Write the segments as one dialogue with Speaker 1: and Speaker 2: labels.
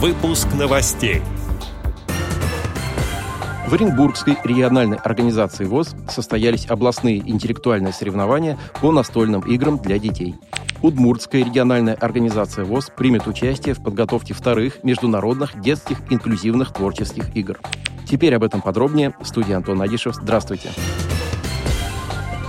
Speaker 1: Выпуск новостей.
Speaker 2: В Оренбургской региональной организации ВОЗ состоялись областные интеллектуальные соревнования по настольным играм для детей. Удмуртская региональная организация ВОЗ примет участие в подготовке вторых международных детских инклюзивных творческих игр. Теперь об этом подробнее. Студия Антон Агишев. Здравствуйте. Здравствуйте.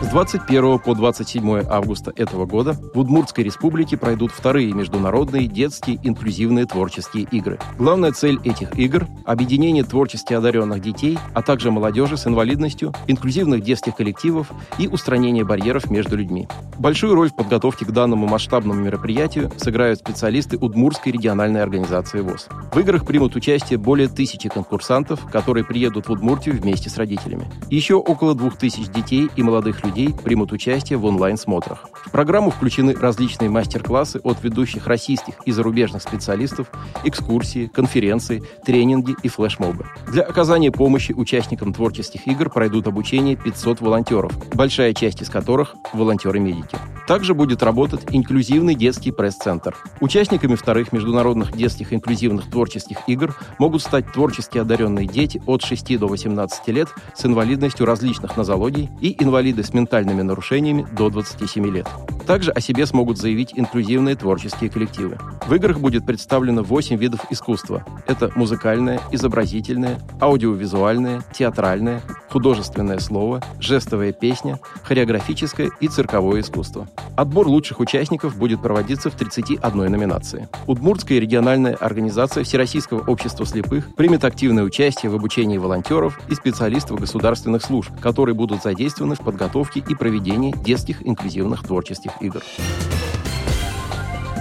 Speaker 2: С 21 по 27 августа этого года в Удмуртской республике пройдут вторые международные детские инклюзивные творческие игры. Главная цель этих игр – объединение творчески одаренных детей, а также молодежи с инвалидностью, инклюзивных детских коллективов и устранение барьеров между людьми. Большую роль в подготовке к данному масштабному мероприятию сыграют специалисты Удмуртской региональной организации ВОЗ. В играх примут участие более тысячи конкурсантов, которые приедут в Удмуртию вместе с родителями. Еще около двух тысяч детей и молодых людей людей примут участие в онлайн-смотрах. В программу включены различные мастер-классы от ведущих российских и зарубежных специалистов, экскурсии, конференции, тренинги и флешмобы. Для оказания помощи участникам творческих игр пройдут обучение 500 волонтеров, большая часть из которых – волонтеры-медики. Также будет работать инклюзивный детский пресс-центр. Участниками вторых международных детских инклюзивных творческих игр могут стать творчески одаренные дети от 6 до 18 лет с инвалидностью различных нозологий и инвалиды с ментальными нарушениями до 27 лет. Также о себе смогут заявить инклюзивные творческие коллективы. В играх будет представлено 8 видов искусства. Это музыкальное, изобразительное, аудиовизуальное, театральное, художественное слово, жестовая песня, хореографическое и цирковое искусство. Отбор лучших участников будет проводиться в 31 номинации. Удмуртская региональная организация Всероссийского общества слепых примет активное участие в обучении волонтеров и специалистов государственных служб, которые будут задействованы в подготовке и проведении детских инклюзивных творческих игр.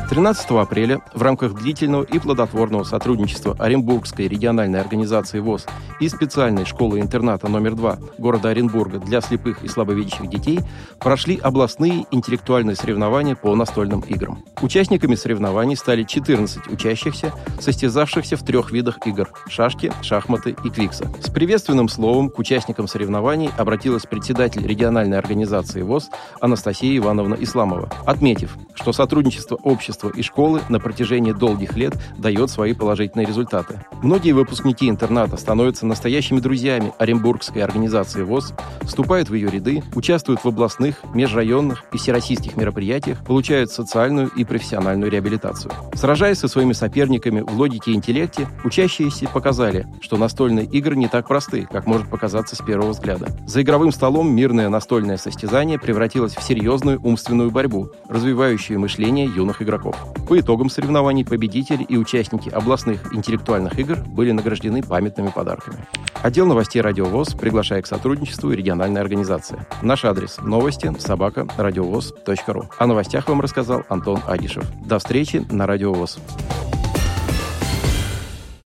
Speaker 2: 13 апреля в рамках длительного и плодотворного сотрудничества Оренбургской региональной организации ВОЗ и специальной школы-интерната номер 2 города Оренбурга для слепых и слабовидящих детей прошли областные интеллектуальные соревнования по настольным играм. Участниками соревнований стали 14 учащихся, состязавшихся в трех видах игр – шашки, шахматы и квикса. С приветственным словом к участникам соревнований обратилась председатель региональной организации ВОЗ Анастасия Ивановна Исламова, отметив, что сотрудничество общества общества и школы на протяжении долгих лет дает свои положительные результаты. Многие выпускники интерната становятся настоящими друзьями Оренбургской организации ВОЗ, вступают в ее ряды, участвуют в областных, межрайонных и всероссийских мероприятиях, получают социальную и профессиональную реабилитацию. Сражаясь со своими соперниками в логике и интеллекте, учащиеся показали, что настольные игры не так просты, как может показаться с первого взгляда. За игровым столом мирное настольное состязание превратилось в серьезную умственную борьбу, развивающую мышление юных игроков игроков. По итогам соревнований победители и участники областных интеллектуальных игр были награждены памятными подарками. Отдел новостей «Радиовоз» приглашает к сотрудничеству региональной организации. Наш адрес – новости собака радиовоз.ру. О новостях вам рассказал Антон Агишев. До встречи на «Радиовоз».